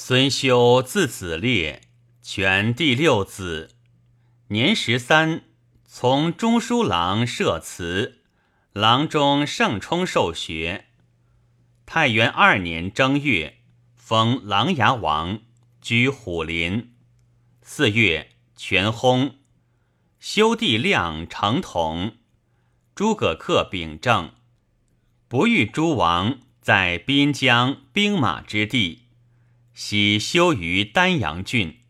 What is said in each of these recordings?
孙休字子烈，全第六子，年十三，从中书郎设祠，郎中盛冲受学。太元二年正月，封琅琊王，居虎林。四月，全薨。修帝亮成统，诸葛恪秉政，不遇诸王在滨江兵马之地，喜修于丹阳郡。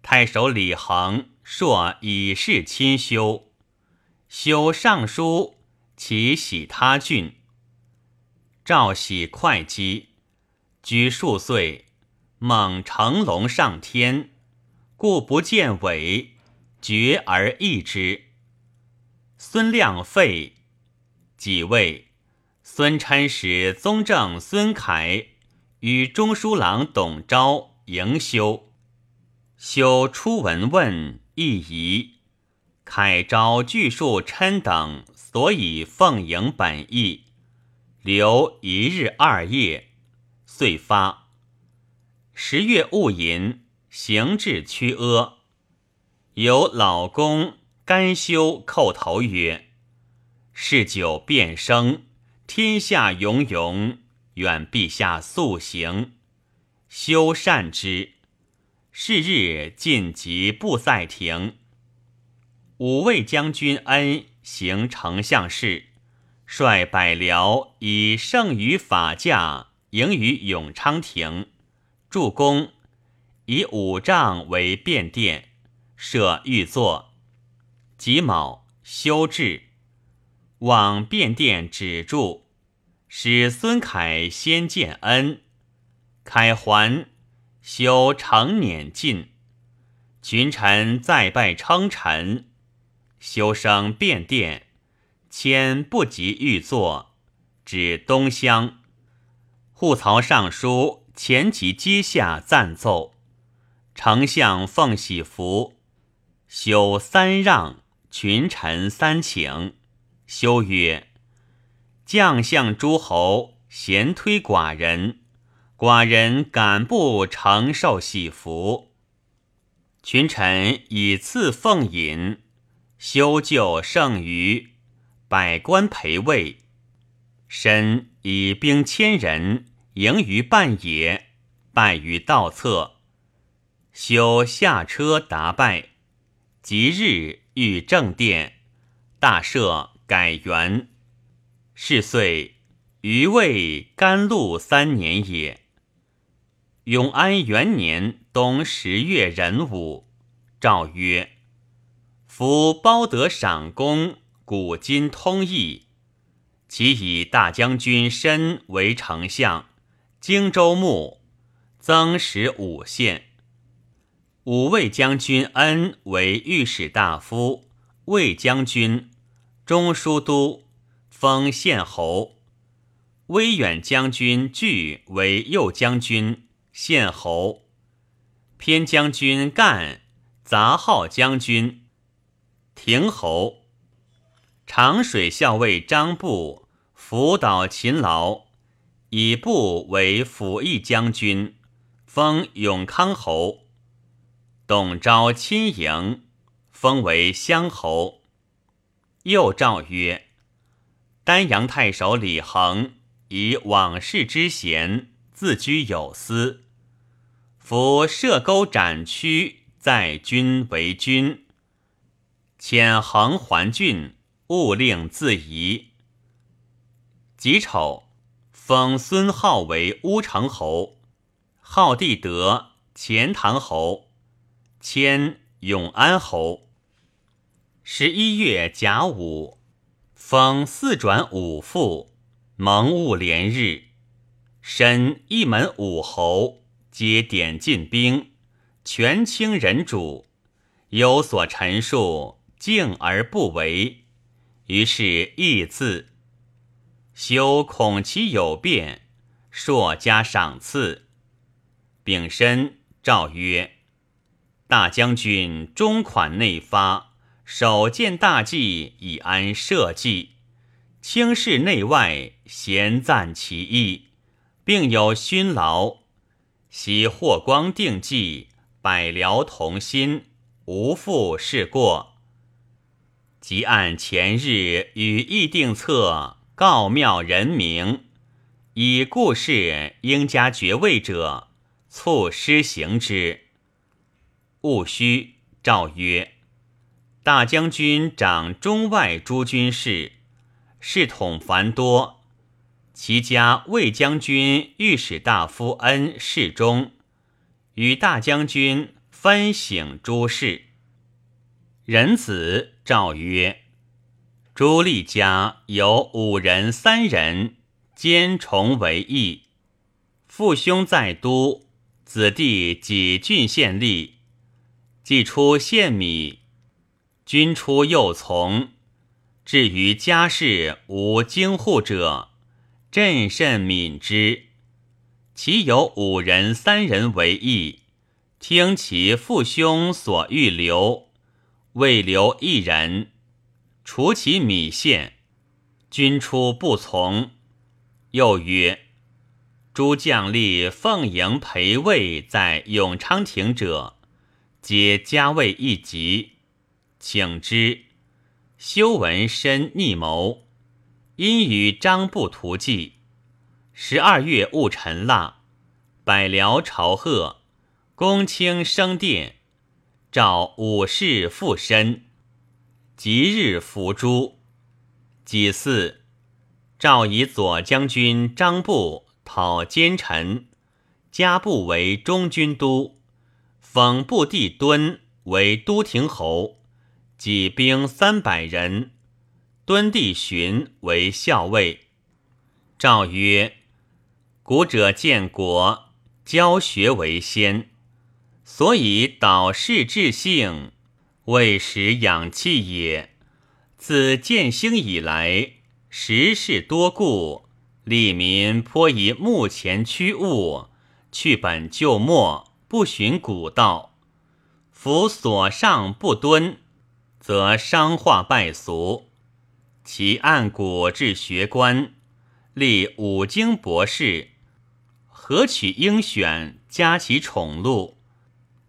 太守李恒硕以示亲修，修尚书，其喜他郡。赵喜会稽，居数岁，猛乘龙上天，故不见尾，绝而易之。孙亮废，即位。孙琛使宗正孙凯与中书郎董昭迎修，修初闻问亦疑，恺昭具述琛等所以奉迎本意。留一日二夜，遂发。十月戊寅，行至曲阿，有老公甘修叩头曰：“嗜酒变生，天下永永，愿陛下速行。”修善之。是日晋及布赛庭，五位将军恩行丞相事。率百僚以圣于法驾迎于永昌亭，助攻，以五丈为便殿，设御座。己卯，修治，往便殿止住，使孙凯先见恩。凯还，修承辇进，群臣再拜称臣，修升便殿。迁不及御座，指东乡。护曹尚书前及阶下赞奏，丞相奉喜服，修三让，群臣三请。修曰：“将相诸侯咸推寡人，寡人敢不承受喜服？”群臣以赐奉饮，修旧剩余。百官陪位，身以兵千人迎于半野，败于道侧。修下车答拜，即日遇正殿，大赦改元。是岁余位甘露三年也。永安元年冬十月壬午，诏曰：夫包得赏功。古今通义，其以大将军身为丞相，荆州牧，增十五县。五位将军恩为御史大夫、卫将军、中书都，封献侯。威远将军据为右将军、献侯。偏将军干杂号将军、亭侯。长水校尉张布辅导勤劳，以布为辅义将军，封永康侯。董昭亲迎，封为乡侯。又诏曰：丹阳太守李恒以往事之贤，自居有司。夫设钩斩屈，在君为君，遣恒还郡。勿令自疑。己丑，封孙浩为乌程侯，浩帝德钱塘侯，迁永安侯。十一月甲午，封四转五复，蒙戊连日，申一门五侯，皆点进兵，权倾人主，有所陈述，敬而不为。于是义字，修恐其有变，硕加赏赐。丙申，诏曰：大将军中款内发，首见大计以安社稷，轻视内外，咸赞其意，并有勋劳。喜霍光定计，百僚同心，无复事过。即按前日与议定策，告庙人名，以故事应加爵位者，促施行之。戊戌，诏曰：大将军掌中外诸军事，事统繁多。其家魏将军、御史大夫恩侍中，与大将军分省诸事。人子诏曰：朱立家有五人、三人兼重为义，父兄在都，子弟几郡县吏，既出县米，君出又从。至于家事无京户者。朕甚悯之，其有五人、三人为义，听其父兄所欲留，未留一人，除其米线，君出不从。又曰：诸将吏奉迎陪位在永昌亭者，皆加位一级，请之。修文深逆谋。因与张布图计，十二月戊辰腊，百僚朝贺，公卿升殿，召武士附身，即日伏诛。己巳，诏以左将军张布。讨奸臣，加布为中军都，封部地敦为都亭侯，己兵三百人。敦地荀为校尉，诏曰：“古者建国，教学为先，所以导士治性，为使养气也。自建兴以来，时事多故，利民颇以目前趋物，去本就末，不循古道。夫所上不敦，则商化败俗。”其按古治学官，立五经博士，何取应选加其宠禄？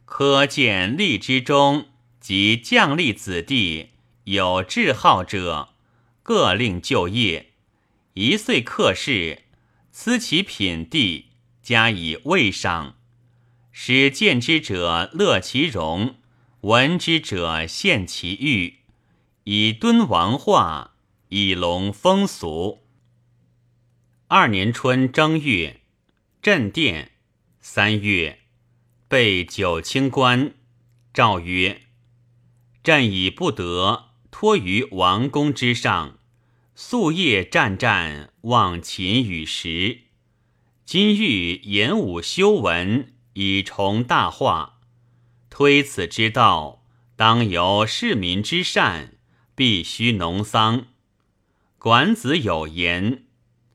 可见吏之中及将吏子弟有志好者，各令就业，一岁客事，思其品第，加以位赏，使见之者乐其荣，闻之者羡其玉，以敦王化。以隆风俗。二年春正月，镇殿。三月，备九卿官。诏曰：朕已不得，托于王公之上，夙夜战战，望秦与时。今欲演武修文，以崇大化。推此之道，当由市民之善，必须农桑。管子有言：“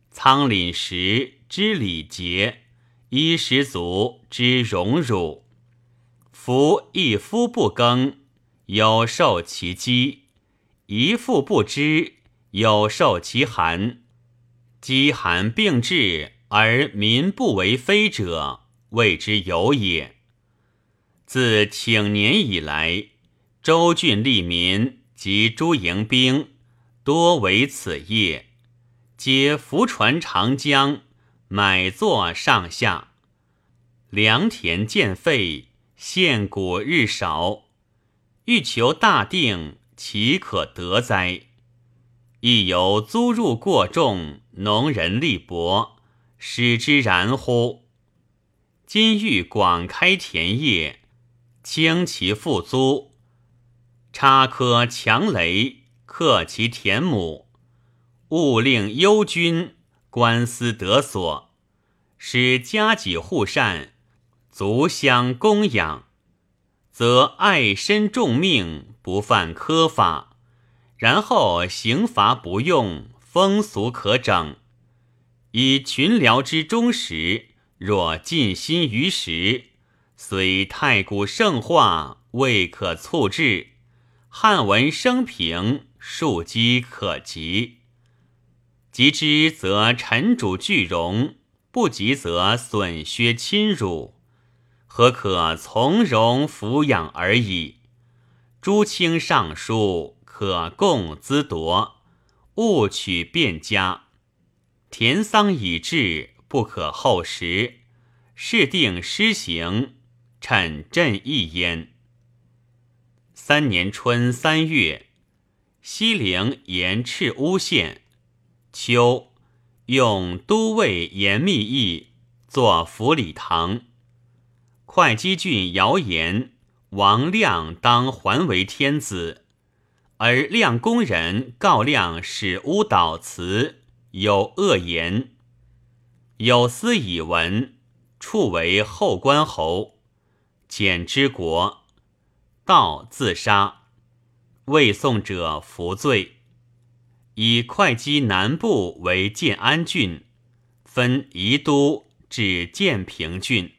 仓廪实之礼节，衣食足之荣辱。夫一夫不耕，有受其饥；一妇不知，有受其寒。饥寒并至而民不为非者，谓之有也。自请年以来，州郡利民及诸营兵。”多为此业，皆浮船长江，买作上下，良田渐废，现谷日少，欲求大定，岂可得哉？亦由租入过重，农人力薄，使之然乎？今欲广开田业，轻其复租，插科强雷。克其田亩，勿令忧君，官司得所，使家己护善，足相供养，则爱身重命，不犯苛法。然后刑罚不用，风俗可整。以群僚之忠实，若尽心于时，虽太古圣化，未可促至。汉文生平。庶几可及，及之则臣主俱荣，不及则损削侵辱，何可从容抚养而已？诸卿尚书可共资夺，务取便家。田桑已至，不可后食。事定施行，趁朕意焉。三年春三月，西陵延赤乌县。秋，用都尉严密义作府礼堂。会稽郡谣言。王亮当还为天子，而亮公人告亮使乌导辞，有恶言。有司以闻，处为后关侯，简之国，盗自杀，未送者服罪。以会稽南部为建安郡，分宜都至建平郡。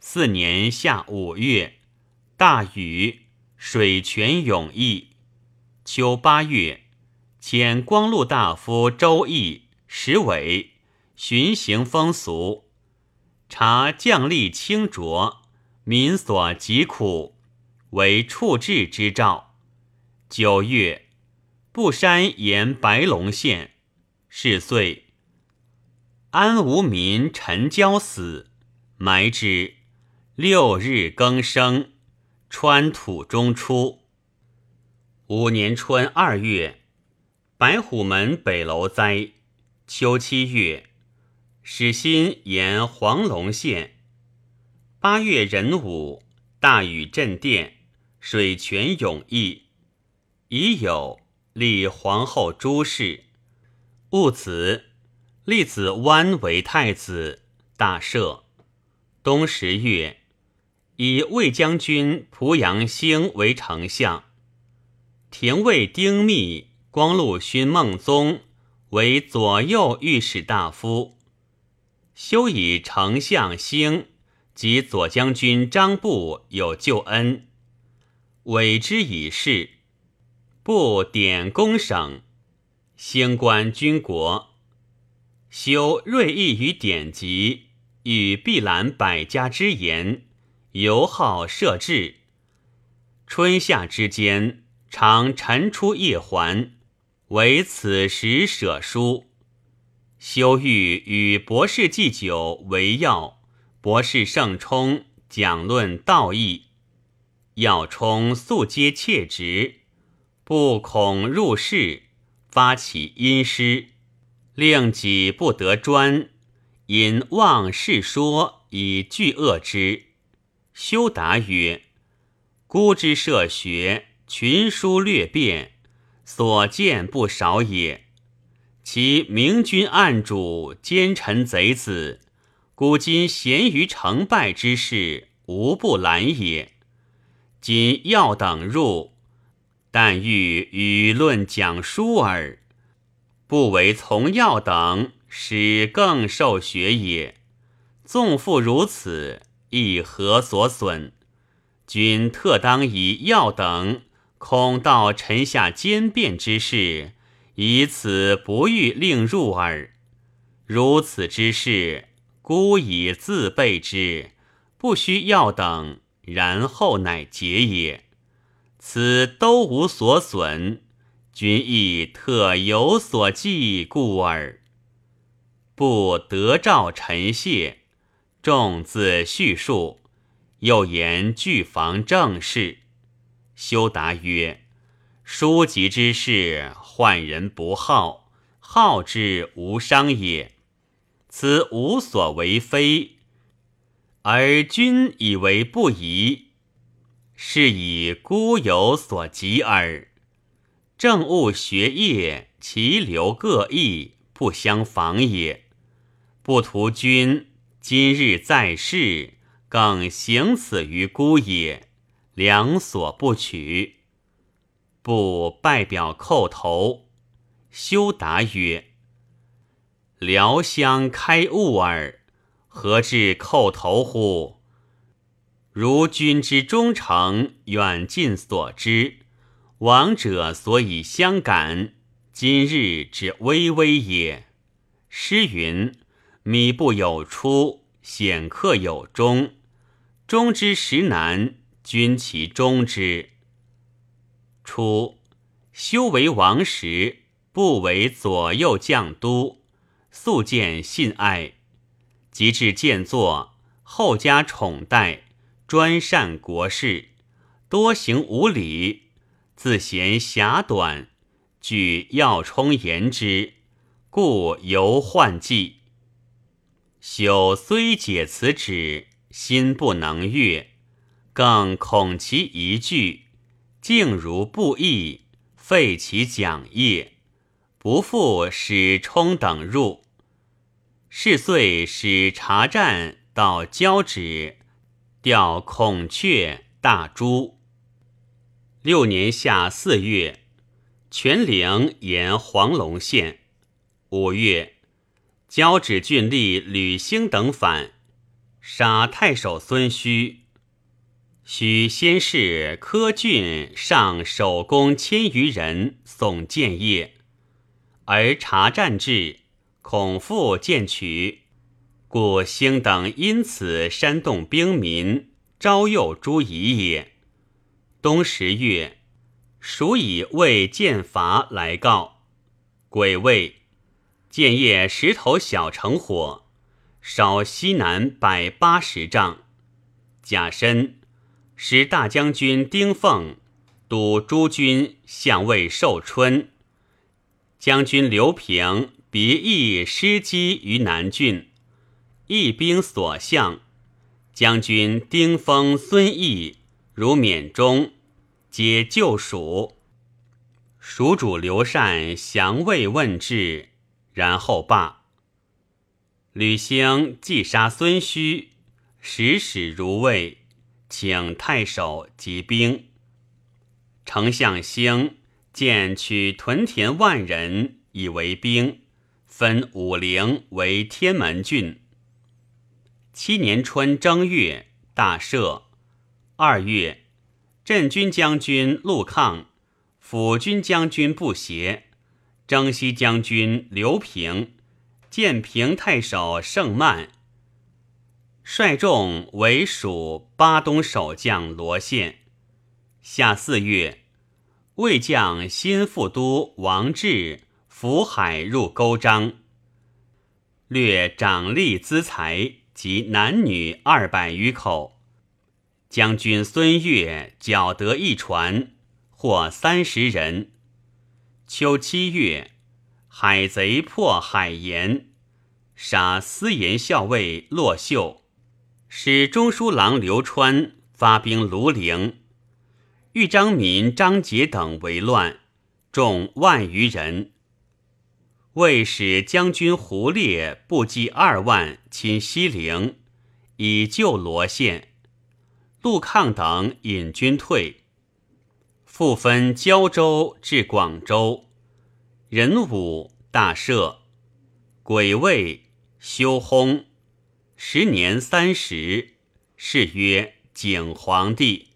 四年夏五月。大禹，水泉涌溢。秋八月，遣光禄大夫周易、石伟巡行风俗，察将吏清浊，民所疾苦，为处置之兆。九月，布山沿白龙县，是岁，安无民陈交死，埋之。六日更生。川土中出。五年春二月，白虎门北楼灾。秋七月，始新沿黄龙县。八月壬午，大雨震电，水泉涌溢。已有立皇后朱氏，戊子立子湾为太子，大赦。冬十月。以魏将军濮阳兴为丞相，廷尉丁密、光禄勋孟宗为左右御史大夫，修以丞相兴及左将军张布有救恩，委之以事。不典公省，兴官军国，修锐意于典籍，与毕览百家之言。尤好设置，春夏之间，常晨出夜还，唯此时舍书。修欲与博士祭酒为要，博士盛冲讲论道义，要冲素皆切直，不恐入室，发起阴师，令己不得专，因妄事说以拒恶之。修答曰：“孤之涉学，群书略变，所见不少也。其明君暗主，奸臣贼子，古今贤于成败之事，无不览也。今要等入，但欲与论讲书耳，不为从要等，使更受学也。纵复如此。”亦何所损？君特当以要等，恐到臣下兼变之事，以此不欲令入耳。如此之事，孤以自备之，不须要等，然后乃结也。此都无所损，君亦特有所记故耳。不得召臣谢。众自叙述，又言具防正事。修答曰：“书籍之事，患人不好，好之无伤也。此无所为非，而君以为不宜，是以孤有所及耳。政务学业，其流各异，不相妨也。不图君。”今日在世，更行此于孤也，两所不取。不拜表叩头。修答曰：“疗乡开悟耳，何至叩头乎？如君之忠诚，远近所知，亡者所以相感，今日之微微也。诗云。”米不有出，显客有终。终之时难，君其终之。初，修为王时，不为左右将都，素见信爱。及至建作，后加宠待，专善国事，多行无礼，自嫌狭短，举要冲言之，故犹患忌。朽虽解此旨，心不能悦，更恐其一句，竟如不义，废其讲业，不复使冲等入。是岁使查战到交趾，调孔雀、大珠。六年夏四月，全陵沿黄龙县。五月，交趾郡吏吕兴等反，杀太守孙须。须先是科郡上守公千余人送建业，而查战至。恐复见取，故兴等因此煽动兵民，招诱诸夷也。冬十月，蜀以为建伐来告，癸未，建业石头小城火，烧西南百八十丈。甲申，使大将军丁奉督诸军相位寿春，将军刘平。别役失机于南郡，义兵所向，将军丁封、孙毅如缅中，皆救蜀。蜀主刘禅降魏问至，然后罢。吕兴既杀孙须，使使如魏，请太守集兵。丞相兴见取屯田万人以为兵。分武陵为天门郡。七年春正月，大赦。二月，镇军将军陆抗、辅军将军不协、征西将军刘平、建平太守盛曼，率众为蜀巴东守将罗宪。夏四月，魏将新副都王志。浮海入钩章，略长吏资财及男女二百余口。将军孙越缴得一船，获三十人。秋七月，海贼破海盐，杀司盐校尉骆秀，使中书郎刘川发兵庐陵，豫章民张杰等为乱，众万余人。为使将军胡烈部骑二万侵西陵，以救罗县。陆抗等引军退，复分胶州至广州。人武大赦，癸未修薨，时年三十，谥曰景皇帝。